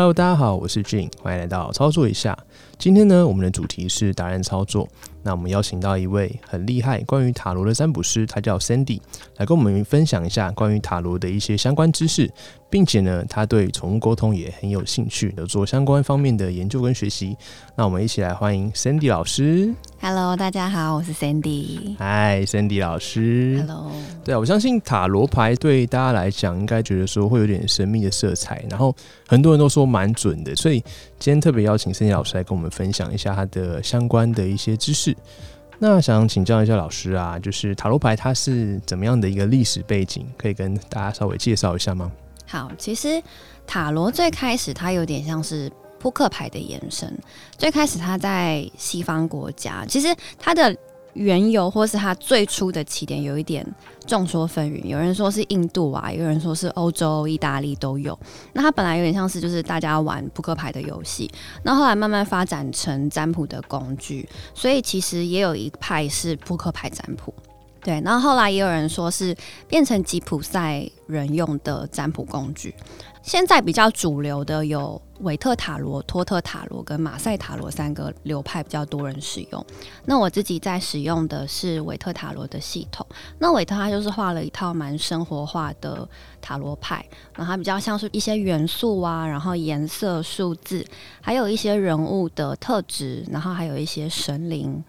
Hello，大家好，我是 Jin，欢迎来到操作一下。今天呢，我们的主题是达人操作。那我们邀请到一位很厉害关于塔罗的占卜师，他叫 Sandy，来跟我们分享一下关于塔罗的一些相关知识，并且呢，他对宠物沟通也很有兴趣，有做相关方面的研究跟学习。那我们一起来欢迎 Sandy 老师。Hello，大家好，我是 Sandy。嗨，Sandy 老师。Hello，对啊，我相信塔罗牌对大家来讲，应该觉得说会有点神秘的色彩，然后很多人都说蛮准的，所以今天特别邀请 Sandy 老师来跟我们分享一下他的相关的一些知识。那想请教一下老师啊，就是塔罗牌它是怎么样的一个历史背景，可以跟大家稍微介绍一下吗？好，其实塔罗最开始它有点像是扑克牌的延伸。最开始它在西方国家，其实它的缘由或是它最初的起点有一点众说纷纭，有人说是印度啊，有人说是欧洲、意大利都有。那它本来有点像是就是大家玩扑克牌的游戏，那后来慢慢发展成占卜的工具，所以其实也有一派是扑克牌占卜。对，然后后来也有人说是变成吉普赛人用的占卜工具。现在比较主流的有韦特塔罗、托特塔罗跟马赛塔罗三个流派比较多人使用。那我自己在使用的是韦特塔罗的系统。那韦特他就是画了一套蛮生活化的塔罗牌，然后它比较像是一些元素啊，然后颜色、数字，还有一些人物的特质，然后还有一些神灵。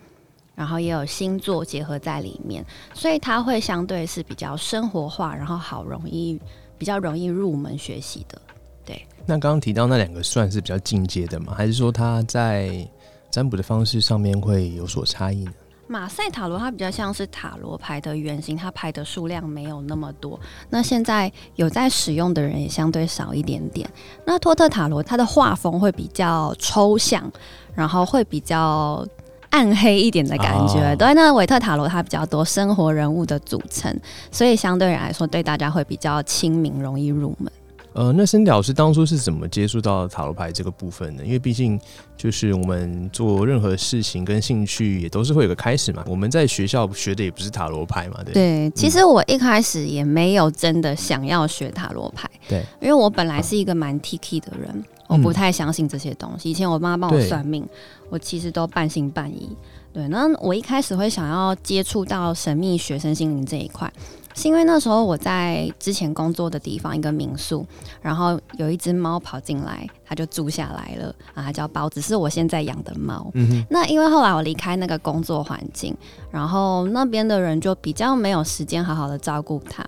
然后也有星座结合在里面，所以它会相对是比较生活化，然后好容易比较容易入门学习的。对那刚刚提到那两个算是比较进阶的吗？还是说它在占卜的方式上面会有所差异呢？马赛塔罗它比较像是塔罗牌的原型，它牌的数量没有那么多。那现在有在使用的人也相对少一点点。那托特塔罗它的画风会比较抽象，然后会比较暗黑一点的感觉。哦对，那维特塔罗它比较多生活人物的组成，所以相对来说对大家会比较亲民，容易入门。呃，那森迪老师当初是怎么接触到塔罗牌这个部分呢？因为毕竟就是我们做任何事情跟兴趣也都是会有个开始嘛。我们在学校学的也不是塔罗牌嘛，对对，其实我一开始也没有真的想要学塔罗牌，对，因为我本来是一个蛮 T K 的人，我不太相信这些东西。以前我妈帮我算命，我其实都半信半疑。对，那我一开始会想要接触到神秘学、身心灵这一块，是因为那时候我在之前工作的地方一个民宿，然后有一只猫跑进来，它就住下来了，啊，它叫包子，是我现在养的猫。那因为后来我离开那个工作环境，然后那边的人就比较没有时间好好的照顾它，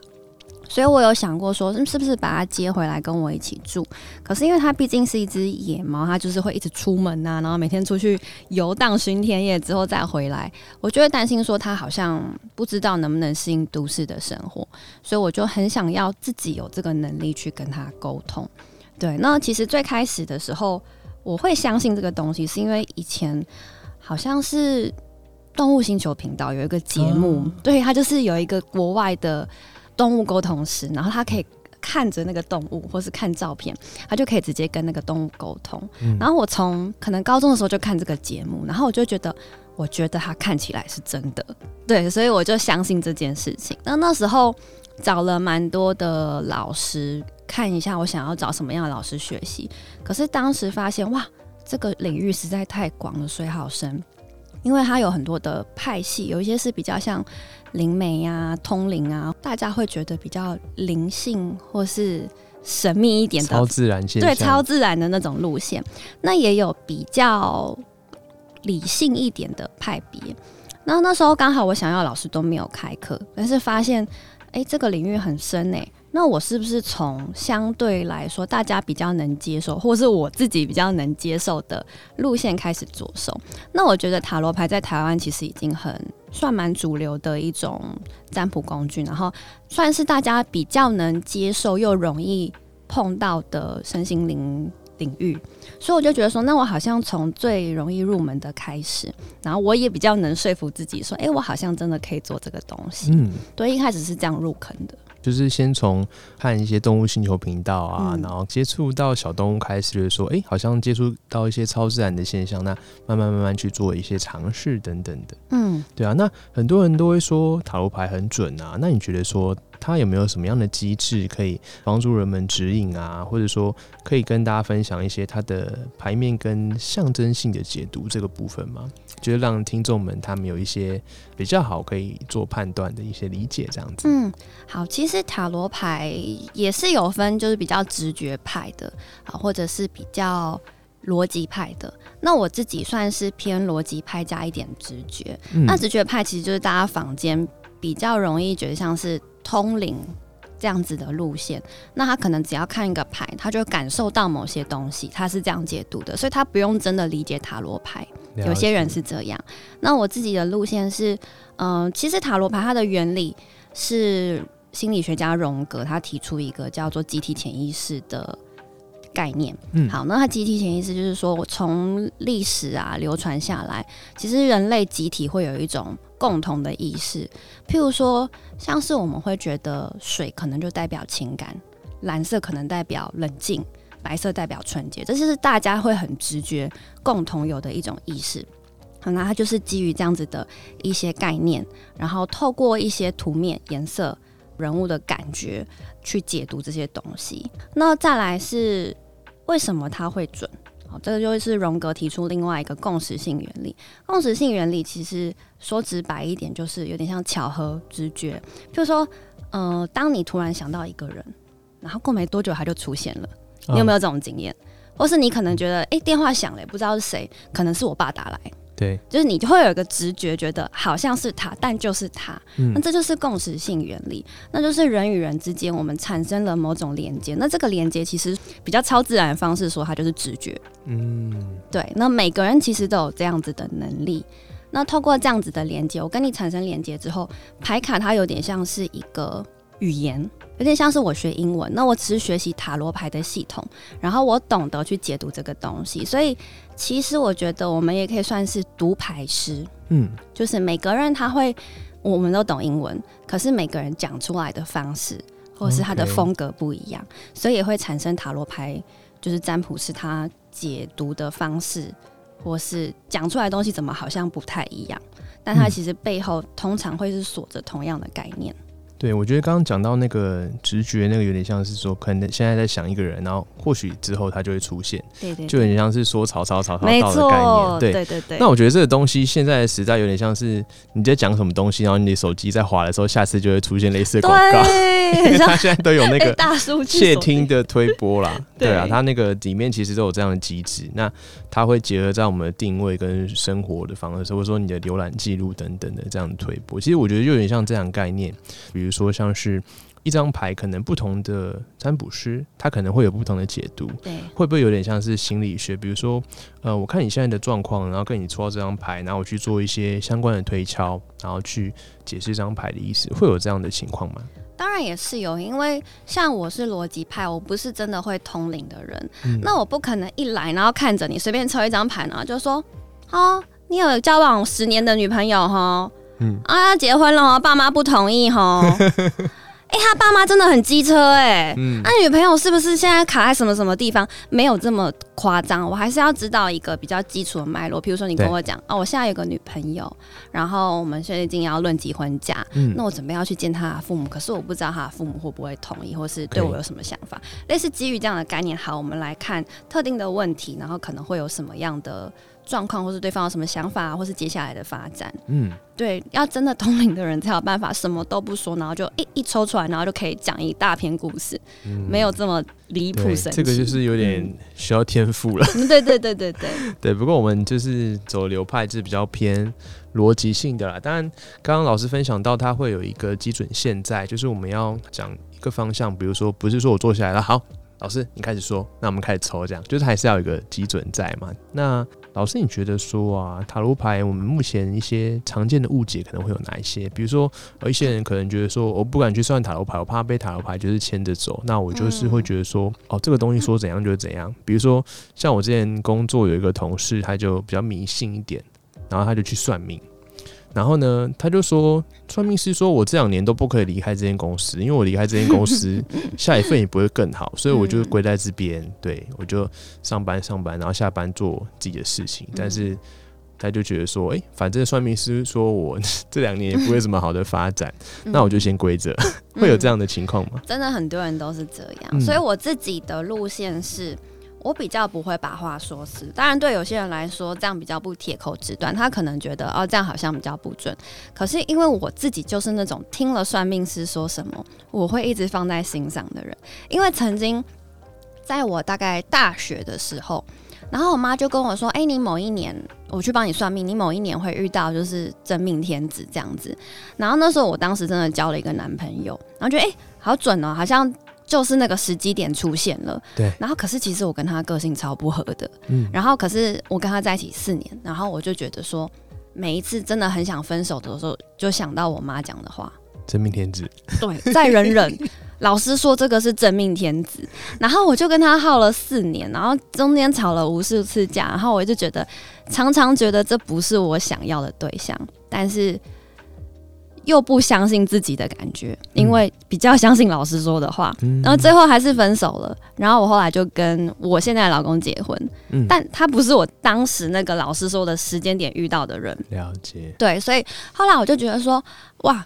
所以我有想过说，是不是把它接回来跟我一起住？可是因为它毕竟是一只野猫，它就是会一直出门呐、然后每天出去游荡巡田野之后再回来，我就会担心说它好像不知道能不能适应都市的生活，所以我就很想要自己有这个能力去跟它沟通。对，那其实最开始的时候，我会相信这个东西，是因为以前好像是动物星球频道有一个节目，对，它就是有一个国外的动物沟通师，然后他可以看着那个动物或是看照片，他就可以直接跟那个动物沟通。嗯然后我从可能高中的时候就看这个节目，然后我就觉得。我觉得他看起来是真的，对，所以我就相信这件事情。那那时候找了蛮多的老师看一下，我想要找什么样的老师学习。可是当时发现，哇，这个领域实在太广了，水好深，因为它有很多的派系，有一些是比较像灵媒啊、通灵啊，大家会觉得比较灵性或是神秘一点的超自然现，对，超自然的那种路线。那也有比较理性一点的派别。那那时候刚好我想要老师都没有开课，但是发现，哎、这个领域很深哎、那我是不是从相对来说大家比较能接受，或是我自己比较能接受的路线开始着手？那我觉得塔罗牌在台湾其实已经很算蛮主流的一种占卜工具，然后算是大家比较能接受又容易碰到的身心灵领域，所以我就觉得说，那我好像从最容易入门的开始，然后我也比较能说服自己说，哎、我好像真的可以做这个东西。嗯，对，一开始是这样入坑的。就是先从看一些动物星球频道啊，嗯然后接触到小动物开始，就是说，哎、好像接触到一些超自然的现象，那慢慢慢慢去做一些尝试等等的。嗯，对啊，那很多人都会说塔罗牌很准啊，那你觉得说它有没有什么样的机制可以帮助人们指引啊，或者说可以跟大家分享一些它的牌面跟象征性的解读这个部分吗？就是让听众们他们有一些比较好可以做判断的一些理解，这样子。嗯，好，其实塔罗牌也是有分，就是比较直觉派的，啊，或者是比较逻辑派的。那我自己算是偏逻辑派加一点直觉。嗯那直觉派其实就是大家坊间比较容易觉得像是通灵这样子的路线。那他可能只要看一个牌，他就感受到某些东西，他是这样解读的，所以他不用真的理解塔罗牌。有些人是这样。那我自己的路线是，嗯、其实塔罗牌它的原理是心理学家荣格他提出一个叫做集体潜意识的概念。嗯好，那它集体潜意识就是说，我从历史啊流传下来，其实人类集体会有一种共同的意识，譬如说，像是我们会觉得水可能就代表情感，蓝色可能代表冷静。白色代表纯洁，这就是大家会很直觉共同有的一种意识。好那它就是基于这样子的一些概念，然后透过一些图面、颜色、人物的感觉去解读这些东西。那再来是为什么它会准？好，这个就是荣格提出另外一个共识性原理。共识性原理其实说直白一点，就是有点像巧合直觉。就是说，呃，当你突然想到一个人，然后过没多久他就出现了。你有没有？这种经验？或是你可能觉得，哎、电话响了，不知道是谁，可能是我爸打来，对，就是你就会有一个直觉，觉得好像是他，但就是他。嗯那这就是共识性原理，那就是人与人之间我们产生了某种连接。那这个连接其实比较超自然的方式说，它就是直觉。嗯，对，那每个人其实都有这样子的能力。那透过这样子的连接，我跟你产生连接之后，牌卡它有点像是一个语言，有点像是我学英文，那我只是学习塔罗牌的系统，然后我懂得去解读这个东西。所以其实我觉得我们也可以算是读牌师，嗯，就是每个人他会，我们都懂英文，可是每个人讲出来的方式或是他的风格不一样所以也会产生塔罗牌就是占卜师他解读的方式，或是讲出来的东西怎么好像不太一样，但它嗯其实背后通常会是锁着同样的概念。对，我觉得刚刚讲到那个直觉，那个有点像是说，可能现在在想一个人，然后或许之后他就会出现，对对就有点像是说曹操，曹操没到的概念。错，对，对对对。那我觉得这个东西现在的时代有点像是你在讲什么东西，然后你的手机在滑的时候，下次就会出现类似的广告。对，很像它现在都有那个 大数据窃听的推播啦，对 对啊，他那个里面其实都有这样的机制，那它会结合在我们的定位跟生活的方式，或者说你的浏览记录等等的这样的推播。其实我觉得就有点像这样概念，比如说像是一张牌，可能不同的占卜师他可能会有不同的解读，对会不会有点像是心理学？比如说，呃，我看你现在的状况，然后跟你抽到这张牌，然后我去做一些相关的推敲，然后去解释这张牌的意思，会有这样的情况吗？当然也是有，因为像我是逻辑派，我不是真的会通灵的人，嗯。那我不可能一来然后看着你随便抽一张牌，然后就说，哦，你有交往十年的女朋友哈，嗯。啊要结婚了哦，爸妈不同意哈，哎、他爸妈真的很机车哎、嗯那、女朋友是不是现在卡在什么什么地方？没有这么夸张，我还是要知道一个比较基础的脉络。比如说，你跟我讲，哦，我现在有个女朋友，然后我们最近要论及婚嫁，嗯那我准备要去见他的父母，可是我不知道他的父母会不会同意，或是对我有什么想法。类似基于这样的概念，好，我们来看特定的问题，然后可能会有什么样的状况，或是对方有什么想法，或是接下来的发展。嗯。对，要真的通灵的人才有办法什么都不说，然后就一一抽出来，然后就可以讲一大篇故事，没有这么离谱，神奇。这个就是有点需要天赋了。嗯，对对对对对，对，不过我们就是走流派是比较偏逻辑性的啦。当然，刚刚老师分享到，他会有一个基准线在，就是我们要讲一个方向，比如说不是说我坐下来了，好，老师你开始说，那我们开始抽，这样就是还是要有一个基准在嘛。那老师，你觉得说啊，塔罗牌我们目前一些常见的误解可能会有哪一些？比如说，有一些人可能觉得说，我不敢去算塔罗牌，我怕被塔罗牌就是牵着走。那我就是会觉得说，哦，这个东西说怎样就是怎样。比如说，像我之前工作有一个同事，他就比较迷信一点，然后他就去算命。然后呢，他就说，算命师说我这两年都不可以离开这间公司，因为我离开这间公司，下一份也不会更好，所以我就归在这边，对我就上班上班，然后下班做自己的事情。但是他就觉得说，哎，反正算命师说我 这两年也不会什么好的发展，那我就先归着。会有这样的情况吗？真的很多人都是这样，所以我自己的路线是。我比较不会把话说死，当然对有些人来说这样比较不铁口直断，他可能觉得哦这样好像比较不准。可是因为我自己就是那种听了算命师说什么，我会一直放在心上的人。因为曾经在我大概大学的时候，然后我妈就跟我说：“哎，你某一年我去帮你算命，你某一年会遇到就是真命天子这样子。”然后那时候我当时真的交了一个男朋友，然后觉得哎好准哦，好像。就是那个时机点出现了，对。然后可是其实我跟他个性超不合的，嗯。然后可是我跟他在一起四年，然后我就觉得说，每一次真的很想分手的时候，就想到我妈讲的话：“真命天子。”对，再忍忍。老师说这个是真命天子，然后我就跟他耗了四年，然后中间吵了无数次架，然后我就觉得常常觉得这不是我想要的对象，但是。又不相信自己的感觉，因为比较相信老师说的话，然后最后还是分手了。然后我后来就跟我现在的老公结婚，但他不是我当时那个老师说的时间点遇到的人。了解，对，所以后来我就觉得说，哇，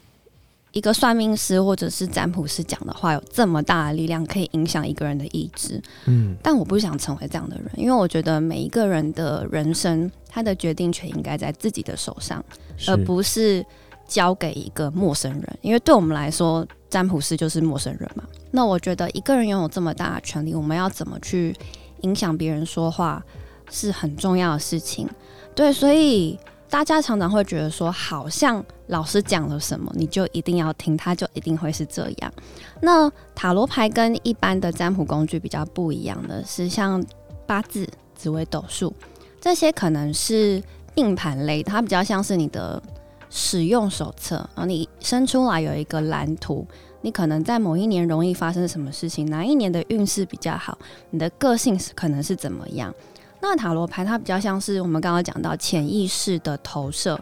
一个算命师或者是占卜师讲的话有这么大的力量，可以影响一个人的意志。嗯，但我不想成为这样的人，因为我觉得每一个人的人生，他的决定权应该在自己的手上，而不是。交给一个陌生人，因为对我们来说，占卜师就是陌生人嘛。那我觉得一个人拥有这么大的权利，我们要怎么去影响别人说话，是很重要的事情。对，所以大家常常会觉得说，好像老师讲了什么，你就一定要听，他就一定会是这样。那塔罗牌跟一般的占卜工具比较不一样的是，像八字、紫微斗数这些，可能是命盘类，它比较像是你的。使用手册啊，你生出来有一个蓝图，你可能在某一年容易发生什么事情，哪一年的运势比较好，你的个性是可能是怎么样？那塔罗牌它比较像是我们刚刚讲到潜意识的投射，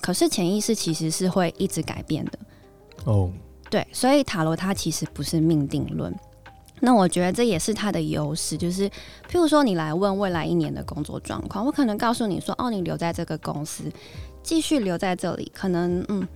可是潜意识其实是会一直改变的哦。对，所以塔罗它其实不是命定论。那我觉得这也是它的优势，就是譬如说你来问未来一年的工作状况，我可能告诉你说，哦，你留在这个公司。继续留在这里，可能嗯，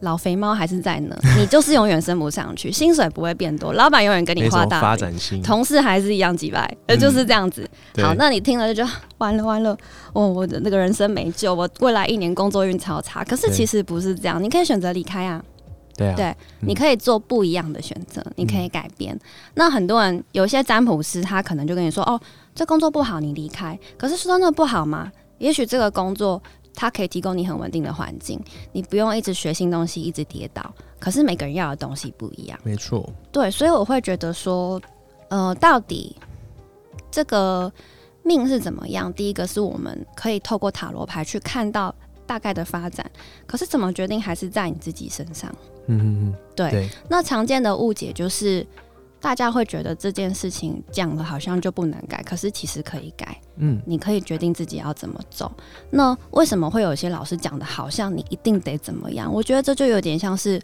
老肥猫还是在呢。你就是永远升不上去，薪水不会变多，老板永远跟你画大发展性，同事还是一样几百，呃，就是这样子。好，那你听了就觉得完了完了，哦，我的那个人生没救，我未来一年工作运超差。可是其实不是这样，你可以选择离开啊。对啊，对，你可以做不一样的选择，你可以改变。那很多人有些占卜师，他可能就跟你说，哦，这工作不好，你离开。可是说真的不好吗？也许这个工作。它可以提供你很稳定的环境，你不用一直学新东西，一直跌倒。可是每个人要的东西不一样，没错。对，所以我会觉得说，呃，到底这个命是怎么样？第一个是我们可以透过塔罗牌去看到大概的发展，可是怎么决定还是在你自己身上。嗯嗯嗯，对。那常见的误解就是。大家会觉得这件事情讲了好像就不能改，可是其实可以改。嗯，你可以决定自己要怎么走。那为什么会有些老师讲的好像你一定得怎么样？我觉得这就有点像是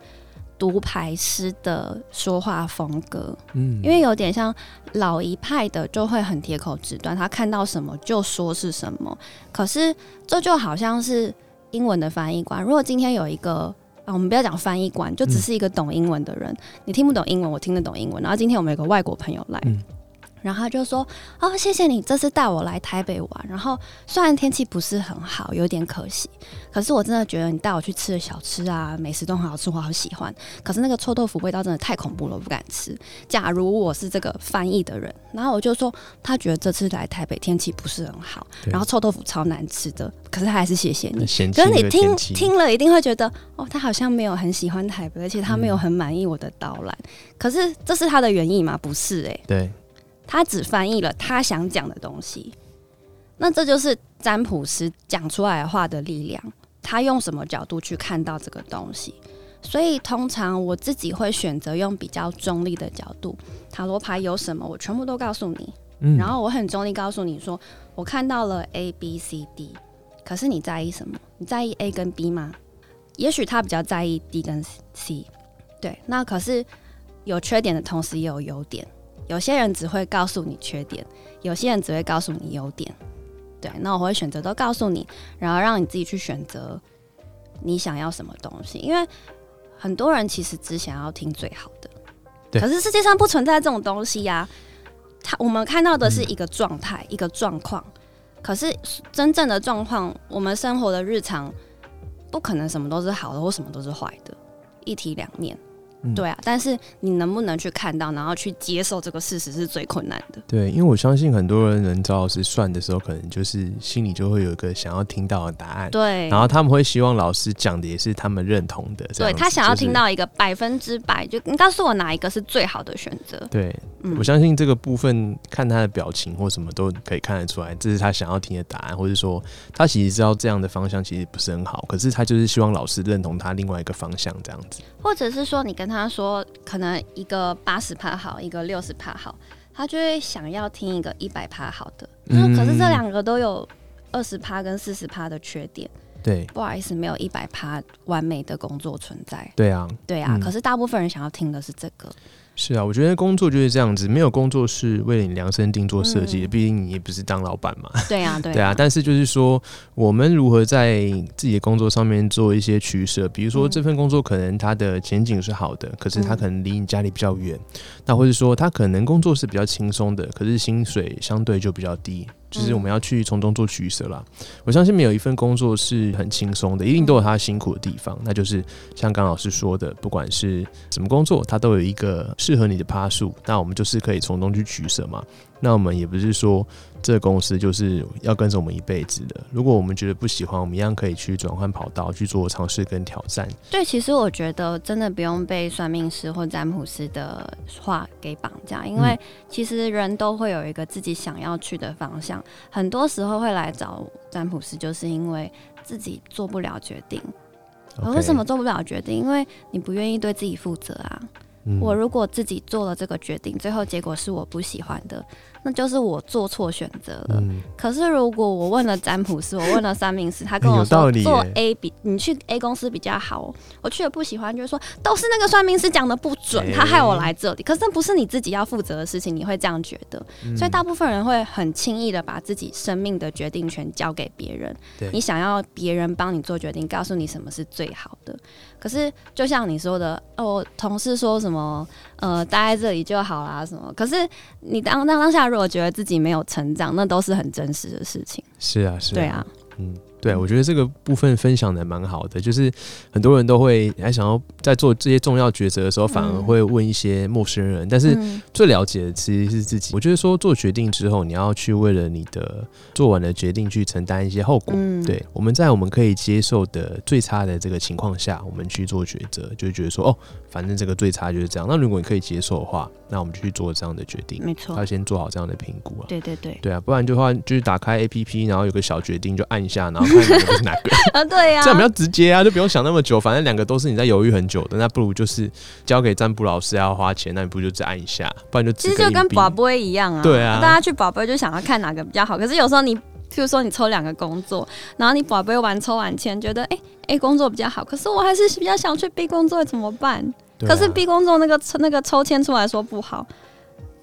独排师的说话风格。嗯，因为有点像老一派的就会很铁口直断，他看到什么就说是什么。可是这就好像是英文的翻译官，如果今天有一个。啊，我们不要讲翻译官，就只是一个懂英文的人。你听不懂英文，我听得懂英文。然后今天我们有个外国朋友来。然后他就说：“哦，谢谢你这次带我来台北玩。然后虽然天气不是很好，有点可惜，可是我真的觉得你带我去吃的小吃啊，美食都很好吃，我好喜欢。可是那个臭豆腐味道真的太恐怖了，我不敢吃。假如我是这个翻译的人，然后我就说他觉得这次来台北天气不是很好，然后臭豆腐超难吃的，可是他还是谢谢你。可是你听听了一定会觉得，哦，他好像没有很喜欢台北，而且他没有很满意我的导览。可是这是他的原意吗？不是，哎，对。”他只翻译了他想讲的东西，那这就是占卜师讲出来的话的力量，他用什么角度去看到这个东西。所以通常我自己会选择用比较中立的角度，塔罗牌有什么，我全部都告诉你。嗯然后我很中立告诉你说，我看到了 A、B、C、D，可是你在意什么？你在意 A 跟 B 吗？也许他比较在意 D 跟 C，对。那可是有缺点的同时也有优点，有些人只会告诉你缺点，有些人只会告诉你优点。对，那我会选择都告诉你，然后让你自己去选择你想要什么东西，因为很多人其实只想要听最好的，可是世界上不存在这种东西呀、他我们看到的是一个状态、一个状况，可是真正的状况，我们生活的日常不可能什么都是好的或什么都是坏的，一体两面。嗯对啊，但是你能不能去看到，然后去接受这个事实是最困难的。对，因为我相信很多人能找老师算的时候，可能就是心里就会有一个想要听到的答案，对，然后他们会希望老师讲的也是他们认同的，对他想要听到一个百分之百，就你告诉我哪一个是最好的选择。对，嗯我相信这个部分看他的表情或什么都可以看得出来，这是他想要听的答案，或者说他其实知道这样的方向其实不是很好，可是他就是希望老师认同他另外一个方向这样子。或者是说，你跟他说，可能一个八十趴好，一个六十趴好，他就会想要听一个一百趴好的。就是嗯可是这两个都有二十趴跟四十趴的缺点，对不好意思，没有一百趴完美的工作存在。对啊，对啊，嗯可是大部分人想要听的是这个。是啊，我觉得工作就是这样子，没有工作是为了你量身定做设计的，嗯毕竟你也不是当老板嘛。对啊，对对啊，但是就是说，我们如何在自己的工作上面做一些取舍，比如说嗯。这份工作可能它的前景是好的，可是它嗯。可能离你家里比较远，那或者说它可能工作是比较轻松的，可是薪水相对就比较低，就是我们要去从中做取舍啦。我相信没有一份工作是很轻松的，一定都有它辛苦的地方，那就是像刚老师说的，不管是什么工作，它都有一个适合你的趴数，那我们就是可以从中去取舍嘛。那我们也不是说这个公司就是要跟着我们一辈子的。如果我们觉得不喜欢，我们一样可以去转换跑道去做尝试跟挑战。对，其实我觉得真的不用被算命师或占卜师的话给绑架，因为其实人都会有一个自己想要去的方向，很多时候会来找占卜师，就是因为自己做不了决定。我为什么做不了决定？因为你不愿意对自己负责啊。嗯我如果自己做了这个决定，最后结果是我不喜欢的，那就是我做错选择了。嗯，可是如果我问了占卜师，我问了算命师，他跟我说做 A 比你去 A 公司比较好哦，我去了不喜欢，就是说都是那个算命师讲的不准，哎他害我来这里。可是那不是你自己要负责的事情，你会这样觉得，嗯所以大部分人会很轻易的把自己生命的决定权交给别人。你想要别人帮你做决定，告诉你什么是最好的。可是就像你说的，哦，我同事说什么，呃，待在这里就好啦，什么？可是你当当当下如果觉得自己没有成长，那都是很真实的事情。是啊，是啊对啊，嗯，对，我觉得这个部分分享的蛮好的，就是很多人都会还想要在做这些重要抉择的时候，反而嗯会问一些陌生人，但是嗯最了解的其实是自己。我觉得说做决定之后，你要去为了你的做完的决定去承担一些后果。嗯，对，我们在我们可以接受的最差的这个情况下，我们去做抉择，就觉得说，哦，反正这个最差就是这样。那如果你可以接受的话，那我们就去做这样的决定。没错要，先做好这样的评估啊。对对对，对啊，不然的话就是打开 A P P，然后有个小决定就按一下，然后看哪个是哪个，啊对呀、这样比较直接啊，就不用想那么久。反正两个都是你在犹豫很久的，那不如就是交给占卜老师要花钱，那你不如就只按一下，不然就其实就跟宝贝一样啊，对啊大家去宝贝就想要看哪个比较好，可是有时候你。譬如说你抽两个工作，然后你宝贝玩抽完签，觉得哎、A 工作比较好，可是我还是比较想去 B 工作，怎么办？啊可是 B 工作那个抽那个抽签出来说不好，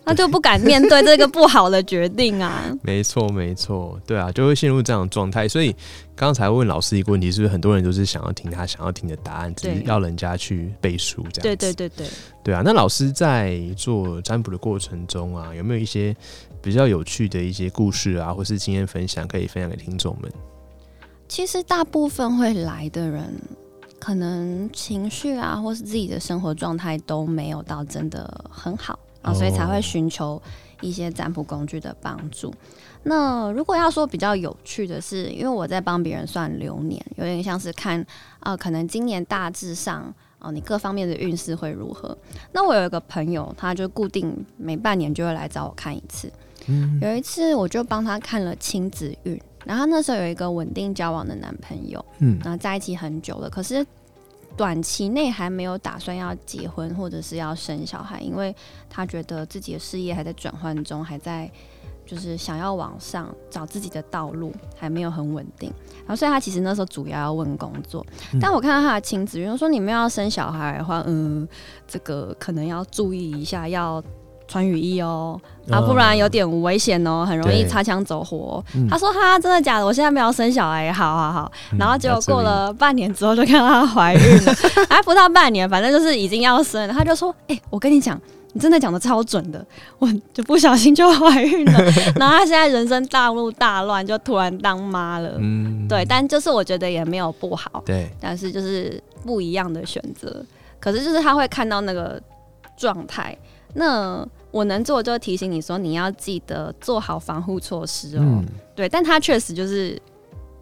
那就不敢面对这个不好的决定啊。没错，没错，对啊，就会陷入这样的状态。所以刚才问老师一个问题，是不是很多人都是想要听他想要听的答案，只是要人家去背书这样子？对对对对，对啊。那老师在做占卜的过程中啊，有没有一些比较有趣的一些故事啊，或是经验分享可以分享给听众们？其实大部分会来的人，可能情绪啊，或是自己的生活状态都没有到真的很好啊，所以才会哦寻求一些占卜工具的帮助。那如果要说比较有趣的是，因为我在帮别人算流年，有点像是看啊、呃可能今年大致上哦、你各方面的运势会如何。那我有一个朋友，他就固定每半年就会来找我看一次。嗯有一次我就帮他看了亲子运，然后那时候有一个稳定交往的男朋友，嗯然后在一起很久了，可是短期内还没有打算要结婚或者是要生小孩，因为他觉得自己的事业还在转换中，还在就是想要往上找自己的道路，还没有很稳定。然后所以他其实那时候主要要问工作，嗯但我看到他的亲子如果说你们要生小孩的话，嗯，这个可能要注意一下，要。穿雨衣哦，啊，不然有点危险哦，很容易擦枪走火哦、嗯他说：“哈，真的假的？我现在没有生小孩，好好好。”嗯然后结果过了半年之后，就看到她怀孕了，还不到半年，反正就是已经要生了。他就说：“哎、我跟你讲，你真的讲的超准的，我就不小心就怀孕了。然后她现在人生大路大乱，就突然当妈了。嗯对，但就是我觉得也没有不好，对但是就是不一样的选择。可是就是他会看到那个状态，那我能做的就是提醒你说，你要记得做好防护措施哦。嗯对，但他确实就是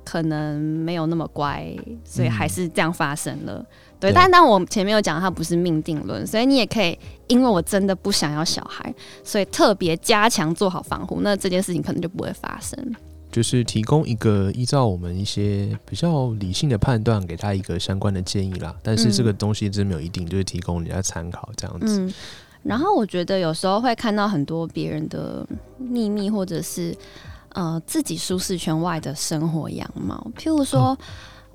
可能没有那么乖，所以还是这样发生了。对，对但但我前面有讲，它不是命定论，所以你也可以，因为我真的不想要小孩，所以特别加强做好防护，那这件事情可能就不会发生。就是提供一个依照我们一些比较理性的判断，给他一个相关的建议啦。但是这个东西真没有一定，就是提供人家参考这样子。嗯，然后我觉得有时候会看到很多别人的秘密，或者是呃自己舒适圈外的生活样貌。譬如说，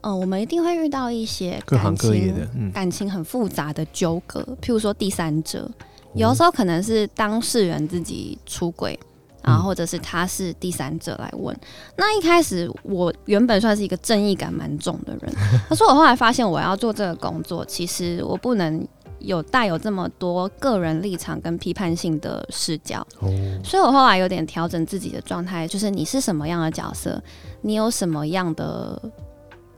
呃，我们一定会遇到一些各行感情各业的，嗯，感情很复杂的纠葛，譬如说第三者，哦有时候可能是当事人自己出轨。啊，嗯或者是他是第三者来问。那一开始我原本算是一个正义感蛮重的人，可是我后来发现我要做这个工作，其实我不能有带有这么多个人立场跟批判性的视角，哦，所以我后来有点调整自己的状态，就是你是什么样的角色，你有什么样的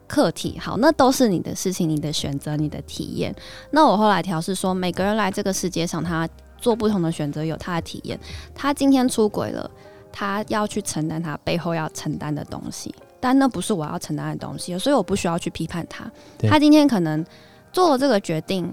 课题，好，那都是你的事情、你的选择、你的体验。那我后来调试说，每个人来这个世界上，他做不同的选择，有他的体验。他今天出轨了，他要去承担他背后要承担的东西，但那不是我要承担的东西，所以我不需要去批判他。他今天可能做了这个决定，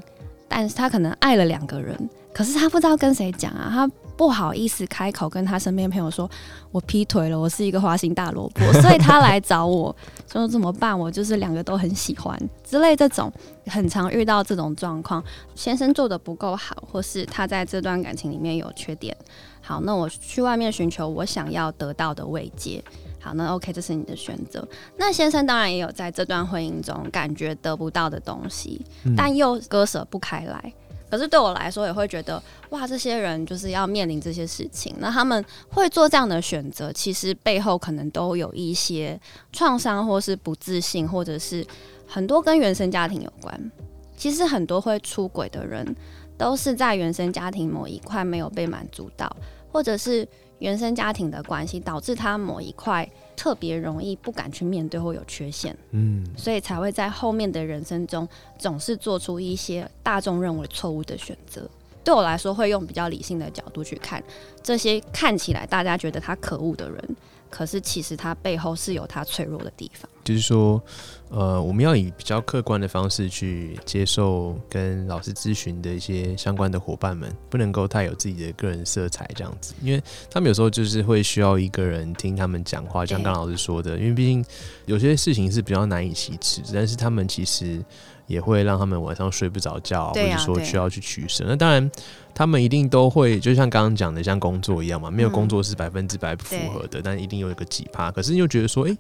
但是他可能爱了两个人，可是他不知道跟谁讲啊，他不好意思开口跟他身边朋友说，我劈腿了，我是一个花心大萝卜，所以他来找我说怎么办？我就是两个都很喜欢之类这种，很常遇到这种状况，先生做的不够好，或是他在这段感情里面有缺点。好，那我去外面寻求我想要得到的慰藉。好，那 OK，这是你的选择。那先生当然也有在这段婚姻中感觉得不到的东西，嗯但又割舍不开来。可是对我来说，也会觉得哇，这些人就是要面临这些事情，那他们会做这样的选择，其实背后可能都有一些创伤，或是不自信，或者是很多跟原生家庭有关。其实很多会出轨的人，都是在原生家庭某一块没有被满足到，或者是原生家庭的关系导致他某一块特别容易不敢去面对或有缺陷。嗯，所以才会在后面的人生中总是做出一些大众认为错误的选择。对我来说，会用比较理性的角度去看这些看起来大家觉得他可恶的人，可是其实他背后是有他脆弱的地方。就是说，呃，我们要以比较客观的方式去接受跟老师咨询的一些相关的伙伴们，不能够太有自己的个人色彩这样子，因为他们有时候就是会需要一个人听他们讲话，像刚老师说的，因为毕竟有些事情是比较难以启齿，但是他们其实也会让他们晚上睡不着觉，啊或者说需要去取舍。那当然，他们一定都会，就像刚刚讲的，像工作一样嘛，没有嗯工作是百分之百不符合的，但一定有一个几趴。可是你又觉得说，诶，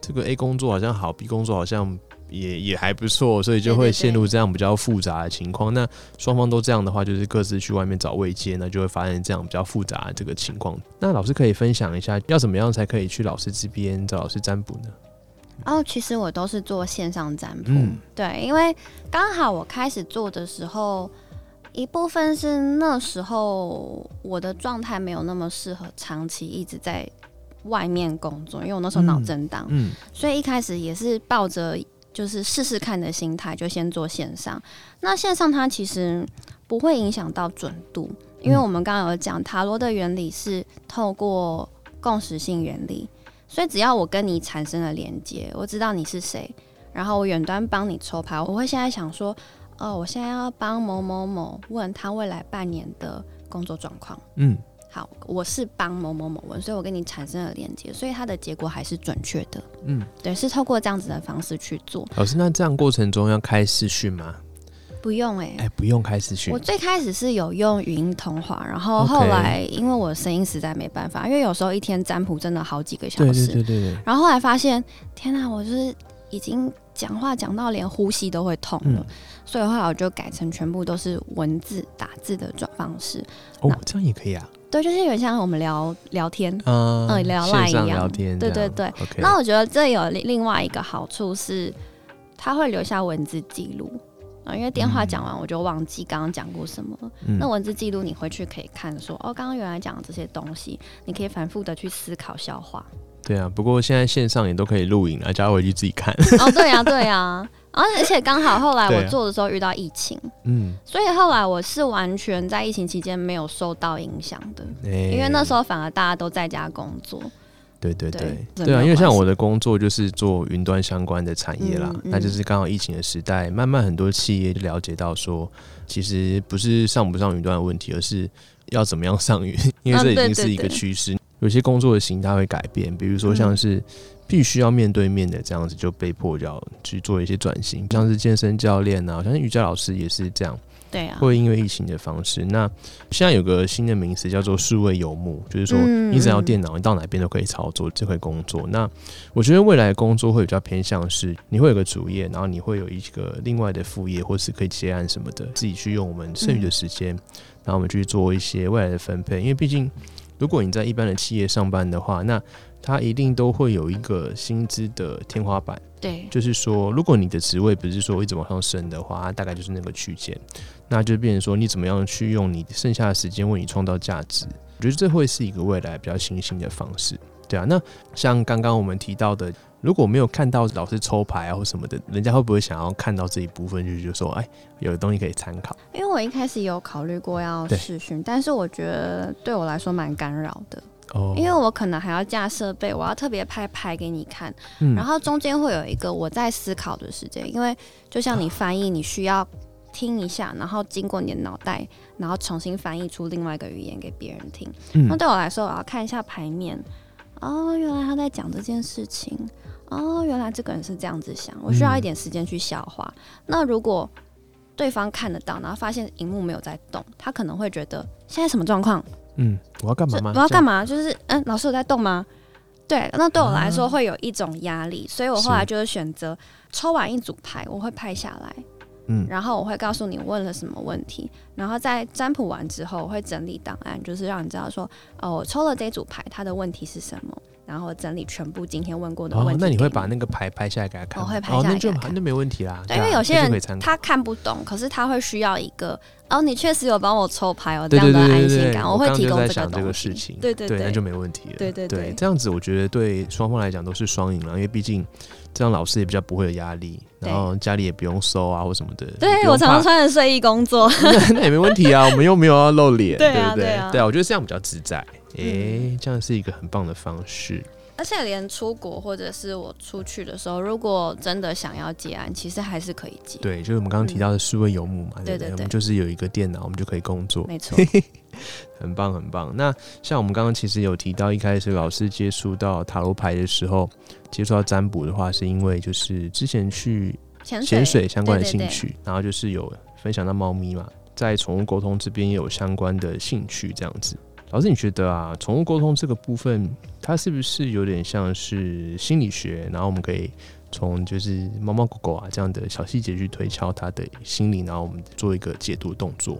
这个 A 工作好像好，B 工作好像也也还不错，所以就会陷入这样比较复杂的情况。那双方都这样的话，就是各自去外面找慰藉，那就会发现这样比较复杂的这个情况。那老师可以分享一下，要怎么样才可以去老师这边找老师占卜呢？哦，其实我都是做线上占卜，嗯。对，因为刚好我开始做的时候，一部分是那时候我的状态没有那么适合长期一直在外面工作，因为我那时候脑嗯震荡，嗯。所以一开始也是抱着就是试试看的心态，就先做线上。那线上它其实不会影响到准度，因为嗯。我们刚刚有讲塔罗的原理是透过共识性原理，所以只要我跟你产生了连接，我知道你是谁，然后我远端帮你抽牌，我会现在想说，哦，我现在要帮某某某问他未来半年的工作状况。嗯好，我是帮某某某问，所以我跟你产生了连接，所以他的结果还是准确的。嗯，对，是透过这样子的方式去做，老师，那这样过程中要开视讯吗？不用哎、哎、不用开视讯我。最开始是有用语音通话，然后后来因为我声音实在没办法，因为有时候一天占卜真的好几个小时，对对对对，然后后来发现，天哪，我就是已经讲话讲到连呼吸都会痛了，嗯所以后来我就改成全部都是文字打字的转方式。哦那，这样也可以啊。对，就是有点像我们聊聊天。嗯嗯聊赖一样上聊天对，对对那我觉得这有另另外一个好处是，它会留下文字记录。啊，因为电话讲完我就忘记刚刚讲过什么了。嗯那文字记录你回去可以看说，哦，刚刚原来讲的这些东西，你可以反复的去思考消化。对啊，不过现在线上也都可以录影啊，叫他回去自己看。哦，对啊、对啊、然 后而且刚好后来我做的时候遇到疫情，嗯，所以后来我是完全在疫情期间没有受到影响的，因因为那时候反而大家都在家工作。对对对对啊，因为像我的工作就是做云端相关的产业啦，嗯嗯那就是刚好疫情的时代，慢慢很多企业就了解到说，其实不是上不上云端的问题，而是要怎么样上云，因为这已经是一个对对趋势。有些工作的形态会改变，比如说像嗯是必须要面对面的这样子，就被迫要去做一些转型，像是健身教练啊，像是瑜伽老师也是这样。对啊，会因为疫情的方式，那现在有个新的名词叫做数位游牧，就是说嗯你只要电脑，你到哪边都可以操作，就可以工作。那我觉得未来的工作会比较偏向是，你会有个主业，然后你会有一个另外的副业，或是可以接案什么的，自己去用我们剩余的时间，然后我们去做一些未来的分配。因为毕竟，如果你在一般的企业上班的话，那它一定都会有一个薪资的天花板。对，就是说，如果你的职位不是说一直往上升的话，大概就是那个区间，那就变成说你怎么样去用你剩下的时间为你创造价值。我觉得这会是一个未来比较新兴的方式，对啊。那像刚刚我们提到的，如果没有看到老师抽牌啊或什么的，人家会不会想要看到这一部分，就是就说，哎，有的东西可以参考。因为我一开始有考虑过要试训，但是我觉得对我来说蛮干扰的，哦因为我可能还要架设备，我要特别拍牌给你看，嗯然后中间会有一个我在思考的时间，因为就像你翻译，你需要听一下，然后经过你的脑袋，然后重新翻译出另外一个语言给别人听。那嗯对我来说，我要看一下牌面，哦，原来他在讲这件事情，哦，原来这个人是这样子想，我需要一点时间去消化。那如果对方看得到，然后发现荧幕没有在动，他可能会觉得现在什么状况？嗯，我要干嘛吗？我要干嘛？就是嗯，老师有在动吗？对，那对我来说啊会有一种压力，所以我后来就是选择抽完一组牌，我会拍下来，然后我会告诉你问了什么问题，然后在占卜完之后，我会整理档案，就是让你知道说，哦，我抽了这组牌，他的问题是什么，然后整理全部今天问过的问题，哦那你会把那个牌拍下来给他看？我会拍下来哦，那就那没问题啦。因为有些人他看不懂，可是他会需要一个哦，你确实有帮我抽牌哦，这样的安心感，我会提供这东西个事情，对对对，那就没问题了。对对对这样子我觉得对双方来讲都是双赢了，因为毕竟这样老师也比较不会有压力，然后家里也不用收啊或什么的。对我常常穿着睡衣工作，那 那也没问题啊，我们又没有要露脸，对啊不对？对啊对啊，我觉得这样比较自在。诶、嗯这样是一个很棒的方式。而且连出国或者是我出去的时候，如果真的想要结案，其实还是可以结。对，就是我们刚刚提到的数位游牧嘛，对不对？对我们就是有一个电脑，我们就可以工作。没错，很棒，很棒。那像我们刚刚其实有提到，一开始老师接触到塔罗牌的时候，接触到占卜的话，是因为就是之前去潜潜水相关的对对对兴趣，然后就是有分享到猫咪嘛，在宠物沟通这边也有相关的兴趣，这样子。老师，你觉得啊，宠物沟通这个部分，它是不是有点像是心理学？然后我们可以从就是猫猫狗狗啊这样的小细节去推敲它的心理，然后我们做一个解读动作。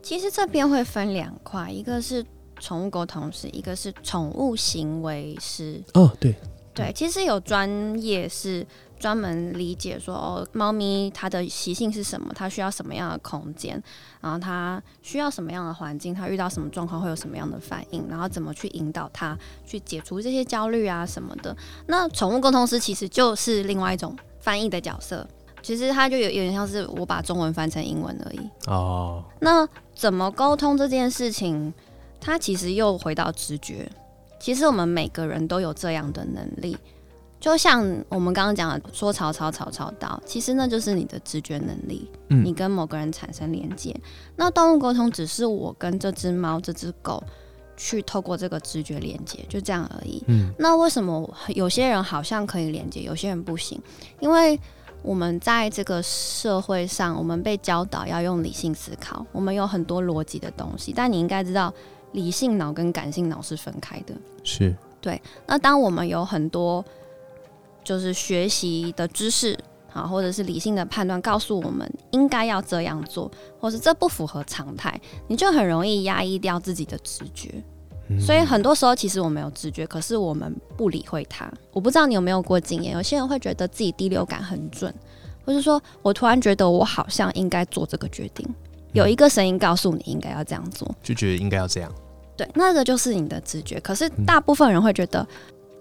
其实这边会分两块，一个是宠物沟通师，一个是宠物行为师。哦，对，对，其实有专业是专门理解说，哦，猫咪它的习性是什么，它需要什么样的空间，然后它需要什么样的环境，它遇到什么状况会有什么样的反应，然后怎么去引导它去解除这些焦虑啊什么的。那宠物沟通师其实就是另外一种翻译的角色，其实它就有有点像是我把中文翻成英文而已。哦，那怎么沟通这件事情，它其实又回到直觉。其实我们每个人都有这样的能力，就像我们刚刚讲的，说曹操，曹操到，其实那就是你的直觉能力，嗯你跟某个人产生连接。那动物沟通只是我跟这只猫、这只狗去透过这个直觉连接，就这样而已。嗯，那为什么有些人好像可以连接，有些人不行？因为我们在这个社会上，我们被教导要用理性思考，我们有很多逻辑的东西，但你应该知道，理性脑跟感性脑是分开的。是，对那当我们有很多就是学习的知识啊，或者是理性的判断告诉我们应该要这样做，或是这不符合常态，你就很容易压抑掉自己的直觉。嗯所以很多时候其实我们有直觉，可是我们不理会它。我不知道你有没有过经验，有些人会觉得自己第六感很准，或是说我突然觉得我好像应该做这个决定，有一个声音告诉你应该要这样做。就觉得应该要这样。对，那个就是你的直觉。可是大部分人会觉得，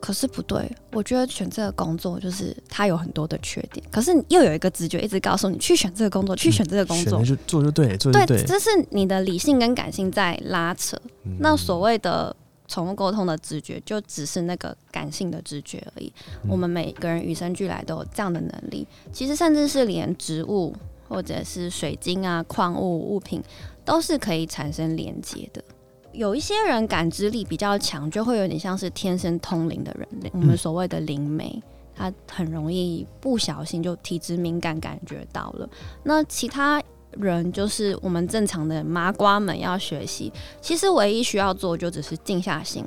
可是不对，我觉得选这个工作就是它有很多的缺点。可是又有一个直觉一直告诉你去选这个工作，去选这个工作。就做就对了，做就对，对。这是你的理性跟感性在拉扯。嗯那所谓的宠物沟通的直觉，就只是那个感性的直觉而已。嗯我们每个人与生俱来都有这样的能力。其实甚至是连植物或者是水晶啊、矿物物品，都是可以产生连接的。有一些人感知力比较强，就会有点像是天生通灵的人，我们所谓的灵媒，他很容易不小心就体质敏感感觉到了。那其他人就是我们正常的麻瓜们要学习，其实唯一需要做就只是静下心，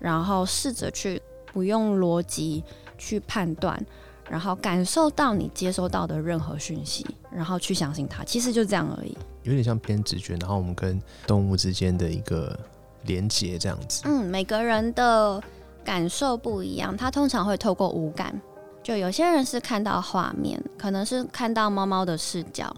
然后试着去不用逻辑去判断，然后感受到你接收到的任何讯息，然后去相信它，其实就这样而已。有点像偏直觉，然后我们跟动物之间的一个连接这样子。嗯，每个人的感受不一样，他通常会透过五感，就有些人是看到画面，可能是看到猫猫的视角，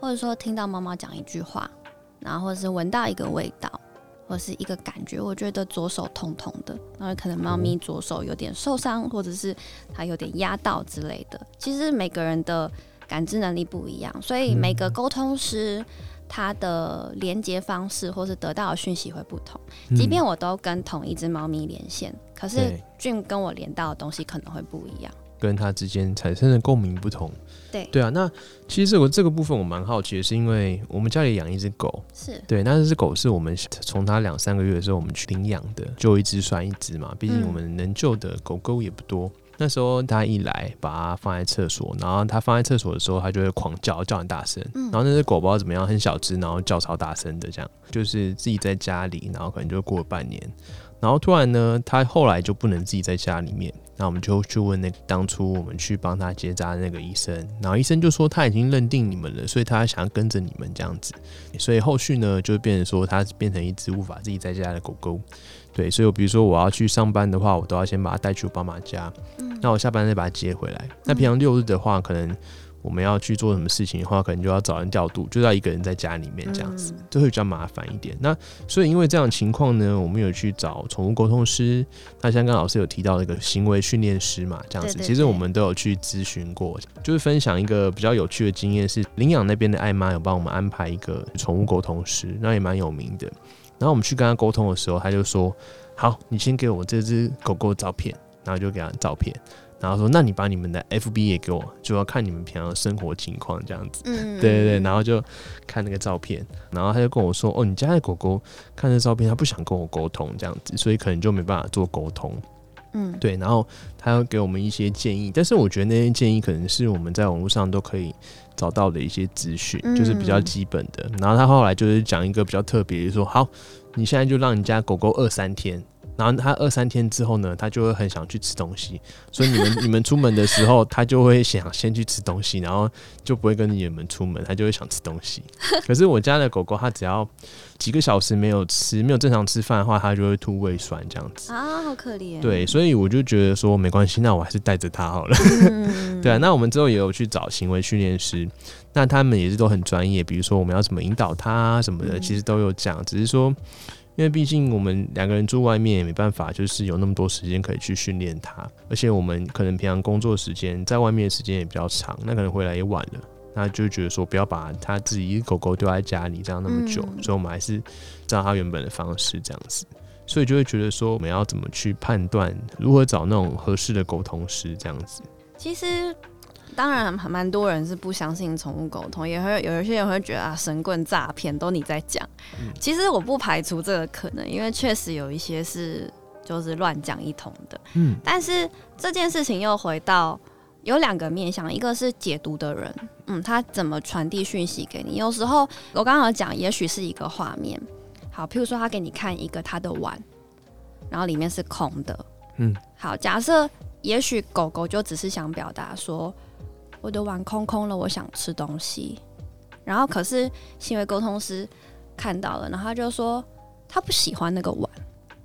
或者说听到猫猫讲一句话，然后或者是闻到一个味道，或是一个感觉。我觉得左手痛痛的，然后可能猫咪左手有点受伤，或者是它有点压到之类的。其实每个人的感知能力不一样，所以每个沟通师。他的连接方式或是得到的讯息会不同，即便我都跟同一只猫咪连线，可是对俊跟我连到的东西可能会不一样。跟它之间产生的共鸣不同。对对啊，那其实我这个部分我蛮好奇的，是因为我们家里养一只狗，是，对，那这只狗是我们从它两三个月的时候我们去领养的，救一只算一只嘛，毕竟嗯我们能救的狗狗也不多。那时候他一来，把它放在厕所，然后他放在厕所的时候，他就会狂叫，叫很大声。嗯然后那只狗不知道怎么样，很小只，然后叫超大声的，这样就是自己在家里，然后可能就过了半年，然后突然呢，他后来就不能自己在家里面，那我们就去问那个当初我们去帮他结扎的那个医生，然后医生就说他已经认定你们了，所以他想要跟着你们这样子，所以后续呢就变成说他变成一只无法自己在家的狗狗。对，所以我比如说我要去上班的话，我都要先把它带去我爸妈家，嗯那我下班再把它接回来。那平常六日的话，可能我们要去做什么事情的话，可能就要找人调度，就要一个人在家里面这样子，嗯这会比较麻烦一点。那所以因为这样的情况呢，我们有去找宠物沟通师，那像刚刚老师有提到那个行为训练师嘛，这样子，其实我们都有去咨询过，就是分享一个比较有趣的经验是，领养那边的艾妈有帮我们安排一个宠物沟通师，那也蛮有名的。然后我们去跟他沟通的时候，他就说：“好，你先给我这只狗狗的照片。”然后就给他照片，然后说：“那你把你们的 FB 也给我，就要看你们平常的生活情况这样子。”嗯对对对，然后就看那个照片，然后他就跟我说：“哦，你家的狗狗看这照片，他不想跟我沟通这样子，所以可能就没办法做沟通。”嗯，对，然后他要给我们一些建议，但是我觉得那些建议可能是我们在网络上都可以找到的一些资讯，就是比较嗯基本的。然后他后来就是讲一个比较特别，就是说好，你现在就让你家狗狗饿三天。然后他二三天之后呢，他就会很想去吃东西，所以你们 你们出门的时候，他就会想先去吃东西，然后就不会跟你们出门，他就会想吃东西。可是我家的狗狗，它只要几个小时没有吃，没有正常吃饭的话，它就会吐胃酸这样子。啊，好可怜。对，所以我就觉得说没关系，那我还是带着它好了。嗯，对啊，那我们之后也有去找行为训练师，那他们也是都很专业，比如说我们要怎么引导他啊什么的，嗯其实都有讲。只是说，因为毕竟我们两个人住外面，也没办法，就是有那么多时间可以去训练它，而且我们可能平常工作时间在外面的时间也比较长，那可能回来也晚了。那就觉得说不要把他自己狗狗丢在家里这样那么久，嗯所以我们还是照他原本的方式这样子。所以就会觉得说，我们要怎么去判断，如何找那种合适的沟通师这样子。其实当然，还蛮多人是不相信宠物沟通，也会有一些人会觉得啊，神棍诈骗都你在讲。其实我不排除这个可能，因为确实有一些是就是乱讲一通的。嗯，但是这件事情又回到有两个面向，一个是解读的人，嗯，他怎么传递讯息给你？有时候我刚刚讲，也许是一个画面，好，譬如说他给你看一个他的碗，然后里面是空的。嗯，好，假设也许狗狗就只是想表达说。我的碗空空了，我想吃东西。然后可是行为沟通师看到了，然后他就说他不喜欢那个碗。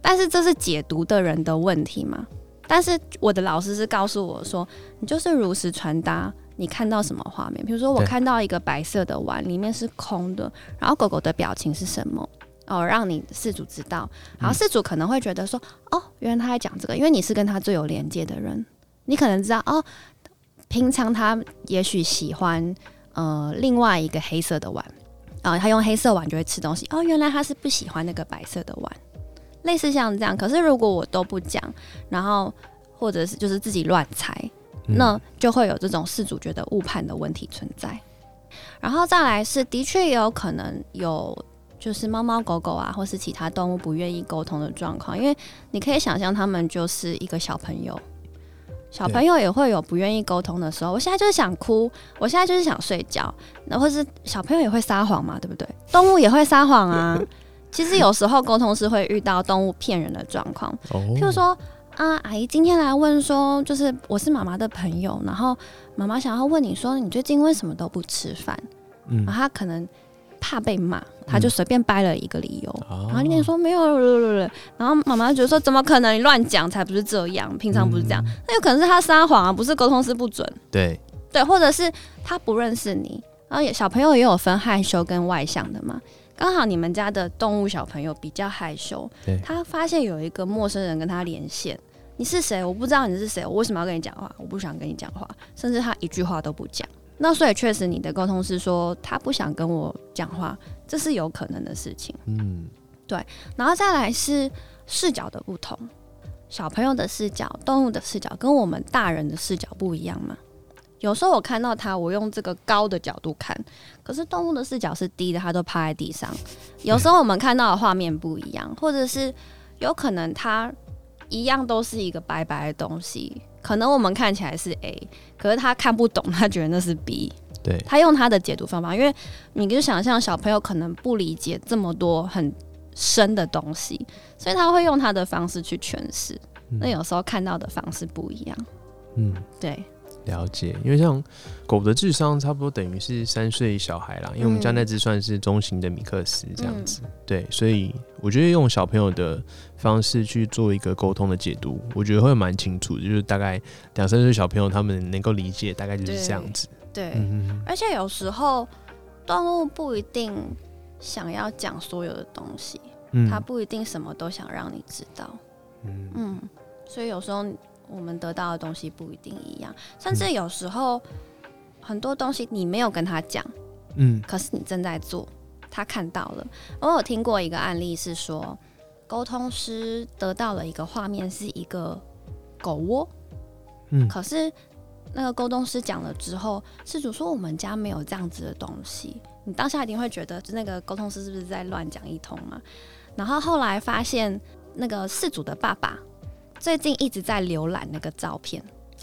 但是这是解读的人的问题嘛？但是我的老师是告诉我说，你就是如实传达你看到什么画面。比如说我看到一个白色的碗，里面是空的，然后狗狗的表情是什么？哦，让你事主知道。然后事主可能会觉得说，哦，原来他在讲这个，因为你是跟他最有连接的人，你可能知道哦。平常他也许喜欢呃另外一个黑色的碗啊，他用黑色碗就会吃东西哦。原来他是不喜欢那个白色的碗，类似像这样。可是如果我都不讲，然后或者是就是自己乱猜，那就会有这种事主觉得误判的问题存在。然后再来是，的确也有可能有就是猫猫狗狗啊，或是其他动物不愿意沟通的状况，因为你可以想象他们就是一个小朋友。小朋友也会有不愿意沟通的时候，我现在就是想哭，我现在就是想睡觉，那或是小朋友也会撒谎嘛，对不对？动物也会撒谎啊。其实有时候沟通是会遇到动物骗人的状况，譬如说啊，阿姨今天来问说，就是我是妈妈的朋友，然后妈妈想要问你说，你最近为什么都不吃饭？嗯，然后他可能。怕被骂，他就随便掰了一个理由，然后你跟你说没有，然后妈妈觉得说怎么可能？你乱讲才不是这样，平常不是这样，那有可能是他撒谎啊，不是沟通是不准。对对，或者是他不认识你，然后小朋友也有分害羞跟外向的嘛。刚好你们家的动物小朋友比较害羞，他发现有一个陌生人跟他连线，你是谁？我不知道你是谁，我为什么要跟你讲话？我不想跟你讲话，甚至他一句话都不讲。那所以确实，你的沟通是说他不想跟我讲话，这是有可能的事情。嗯，对。然后再来是视角的不同，小朋友的视角、动物的视角跟我们大人的视角不一样嘛。有时候我看到他，我用这个高的角度看，可是动物的视角是低的，它都趴在地上。有时候我们看到的画面不一样，或者是有可能它一样都是一个白白的东西。可能我们看起来是 A，可是他看不懂，他觉得那是 B。对，他用他的解读方法，因为你就想象小朋友可能不理解这么多很深的东西，所以他会用他的方式去诠释。那有时候看到的方式不一样。嗯，对。了解，因为像狗的智商差不多等于是三岁小孩啦，因为我们家那只算是中型的米克斯这样子，对，所以我觉得用小朋友的方式去做一个沟通的解读，我觉得会蛮清楚，就是大概两三岁小朋友他们能够理解，大概就是这样子。对，而且有时候动物不一定想要讲所有的东西，它不一定什么都想让你知道。嗯，所以有时候。我们得到的东西不一定一样，甚至有时候很多东西你没有跟他讲，嗯，可是你正在做，他看到了。我有听过一个案例是说，沟通师得到了一个画面，是一个狗窝，嗯，可是那个沟通师讲了之后，事主说我们家没有这样子的东西，你当下一定会觉得那个沟通师是不是在乱讲一通嘛？然后后来发现那个事主的爸爸。最近一直在浏览那个照片，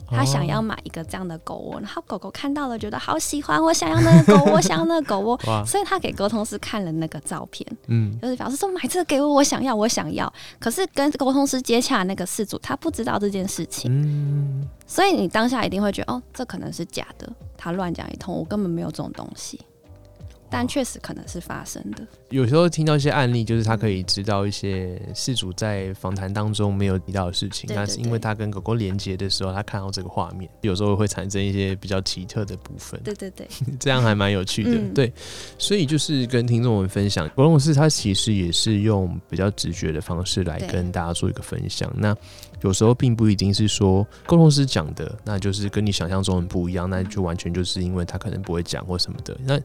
他想要买一个这样的狗窝，然后狗狗看到了，觉得好喜欢，我想要那个狗窝，想要那个狗 窝，所以他给沟通师看了那个照片，嗯，就是表示说买这个给我，我想要，我想要。可是跟沟通师接洽那个事主，他不知道这件事情，嗯，所以你当下一定会觉得，哦，这可能是假的，他乱讲一通，我根本没有这种东西。但确实可能是发生的。有时候听到一些案例，就是他可以知道一些事主在访谈当中没有提到的事情，那是因为他跟狗狗连接的时候，他看到这个画面，有时候会产生一些比较奇特的部分。对对对，这样还蛮有趣的。对，所以就是跟听众们分享，狗龙师他其实也是用比较直觉的方式来跟大家做一个分享。那有时候并不一定是说沟通师讲的，那就是跟你想象中很不一样，那就完全就是因为他可能不会讲或什么的。那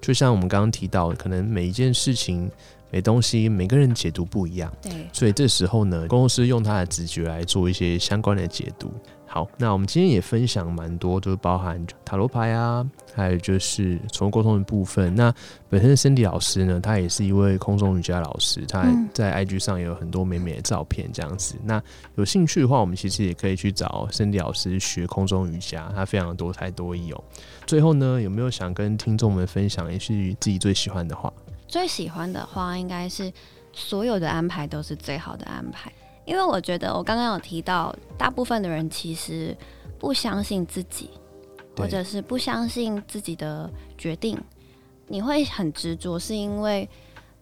就像我们刚刚提到，可能每一件事情诶东西每个人解读不一样，对，所以这时候呢，公司用他的直觉来做一些相关的解读。好，那我们今天也分享蛮多，就是包含塔罗牌啊，还有就是宠物沟通的部分。那本身森迪老师呢，他也是一位空中瑜伽老师，他嗯在 IG 上也有很多美美的照片这样子。那有兴趣的话，我们其实也可以去找森迪老师学空中瑜伽，他非常多才多艺哦。最后呢，有没有想跟听众们分享，一句自己最喜欢的话？最喜欢的话应该是所有的安排都是最好的安排，因为我觉得我刚刚有提到，大部分的人其实不相信自己，或者是不相信自己的决定。你会很执着，是因为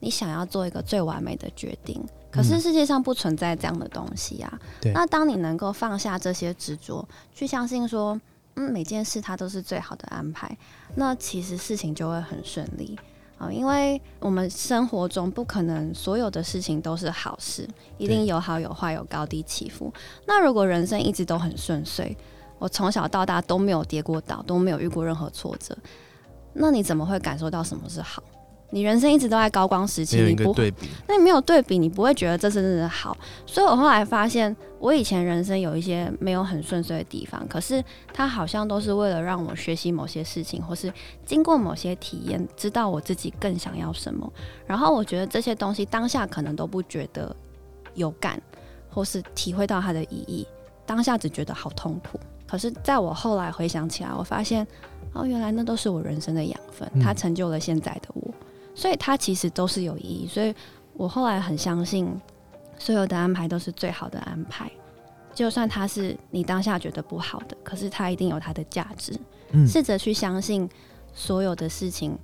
你想要做一个最完美的决定。可是世界上不存在这样的东西啊。对那当你能够放下这些执着，去相信说，嗯，每件事它都是最好的安排，那其实事情就会很顺利。啊，因为我们生活中不可能所有的事情都是好事，一定有好有坏，有高低起伏。那如果人生一直都很顺遂，我从小到大都没有跌过倒，都没有遇过任何挫折，那你怎么会感受到什么是好？你人生一直都在高光时期，你不对比，那你没有对比，你不会觉得这是真的好。所以我后来发现，我以前人生有一些没有很顺遂的地方，可是它好像都是为了让我学习某些事情，或是经过某些体验，知道我自己更想要什么。然后我觉得这些东西当下可能都不觉得有感，或是体会到它的意义，当下只觉得好痛苦。可是在我后来回想起来，我发现哦，原来那都是我人生的养分，嗯它成就了现在的我。所以它其实都是有意义，所以我后来很相信，所有的安排都是最好的安排，就算它是你当下觉得不好的，可是它一定有它的价值。试着去相信，所有的事情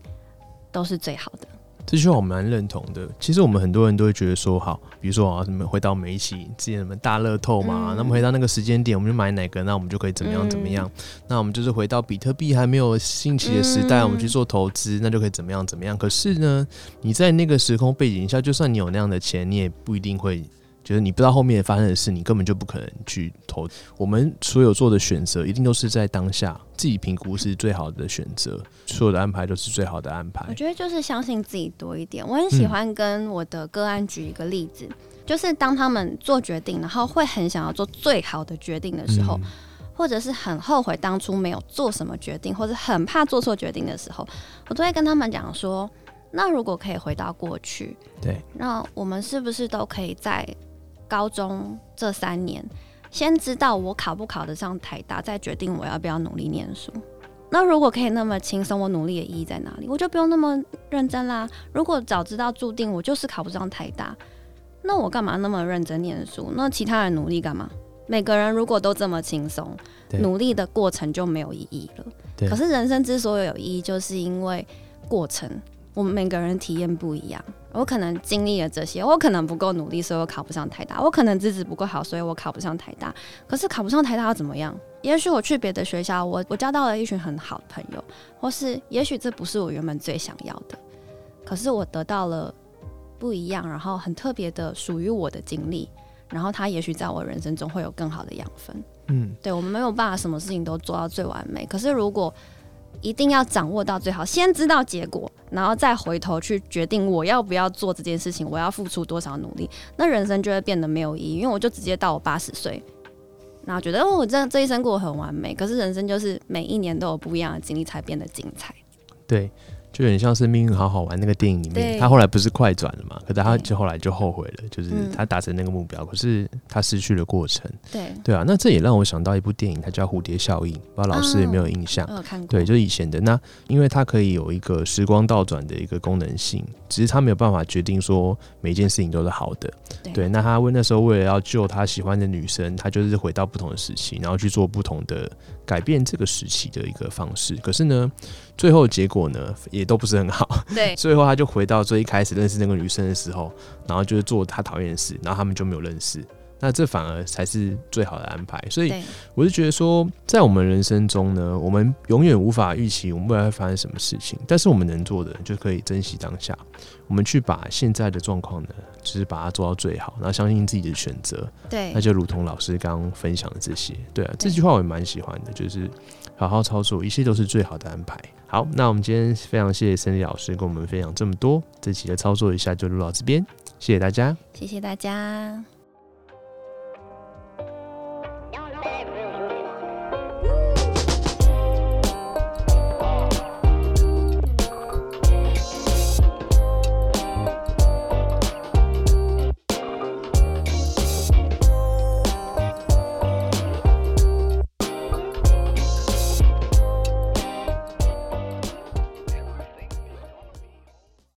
都是最好的。这句话我蛮认同的。其实我们很多人都会觉得说，好，比如说啊，什么回到每一期之前什么大乐透嘛，嗯那么回到那个时间点，我们就买哪个，那我们就可以怎么样嗯怎么样。那我们就是回到比特币还没有兴起的时代，嗯我们去做投资，那就可以怎么样怎么样。可是呢，你在那个时空背景下，就算你有那样的钱，你也不一定会。就是你不知道后面发生的事，你根本就不可能去投。我们所有做的选择，一定都是在当下自己评估是最好的选择，所有的安排都是最好的安排我。觉得就是相信自己多一点。我很喜欢跟我的个案举一个例子，就是当他们做决定，然后会很想要做最好的决定的时候，嗯或者是很后悔当初没有做什么决定，或者很怕做错决定的时候，我都会跟他们讲说：那如果可以回到过去，对，那我们是不是都可以在高中这三年，先知道我考不考得上台大，再决定我要不要努力念书？那如果可以那么轻松，我努力的意义在哪里？我就不用那么认真啦。如果早知道注定我就是考不上台大，那我干嘛那么认真念书？那其他人努力干嘛？每个人如果都这么轻松，努力的过程就没有意义了。可是人生之所以有意义，就是因为过程，我们每个人体验不一样。我可能经历了这些，我可能不够努力，所以我考不上台大；我可能资质不够好，所以我考不上台大。可是考不上台大要怎么样？也许我去别的学校，我我交到了一群很好的朋友，或是也许这不是我原本最想要的，可是我得到了不一样，然后很特别的属于我的经历，然后它也许在我人生中会有更好的养分。嗯，对我们没有办法什么事情都做到最完美，可是如果一定要掌握到最好，先知道结果，然后再回头去决定我要不要做这件事情，我要付出多少努力，那人生就会变得没有意义。因为我就直接到我八十岁，然后觉得哦，我这这一生过得很完美，可是人生就是每一年都有不一样的经历才变得精彩。对，就有点像是《命运好好玩》那个电影里面，他后来不是快转了嘛？可是他就后来就后悔了，就是嗯他达成那个目标，可是他失去了过程。对，对啊，那这也让我想到一部电影，它叫《蝴蝶效应》，不知道老师有没有印象？对，就是以前的那，因为它可以有一个时光倒转的一个功能性，只是他没有办法决定说每件事情都是好的。对对，那他为那时候为了要救他喜欢的女生，他就是回到不同的时期，然后去做不同的改变这个时期的一个方式。可是呢，最后结果呢也都不是很好。对 最后他就回到最一开始认识那个女生的时候，然后就是做他讨厌的事，然后他们就没有认识。那这反而才是最好的安排。所以我是觉得说，在我们人生中呢，我们永远无法预期我们未来会发生什么事情，但是我们能做的就可以珍惜当下，我们去把现在的状况呢，就是把它做到最好，然后相信自己的选择。对那就如同老师刚刚分享的这些，对啊，这句话我也蛮喜欢的，就是好好操作，一切都是最好的安排。好，那我们今天非常谢谢森李老师跟我们分享这么多，这期的操作一下就录到这边，谢谢大家。谢谢大家。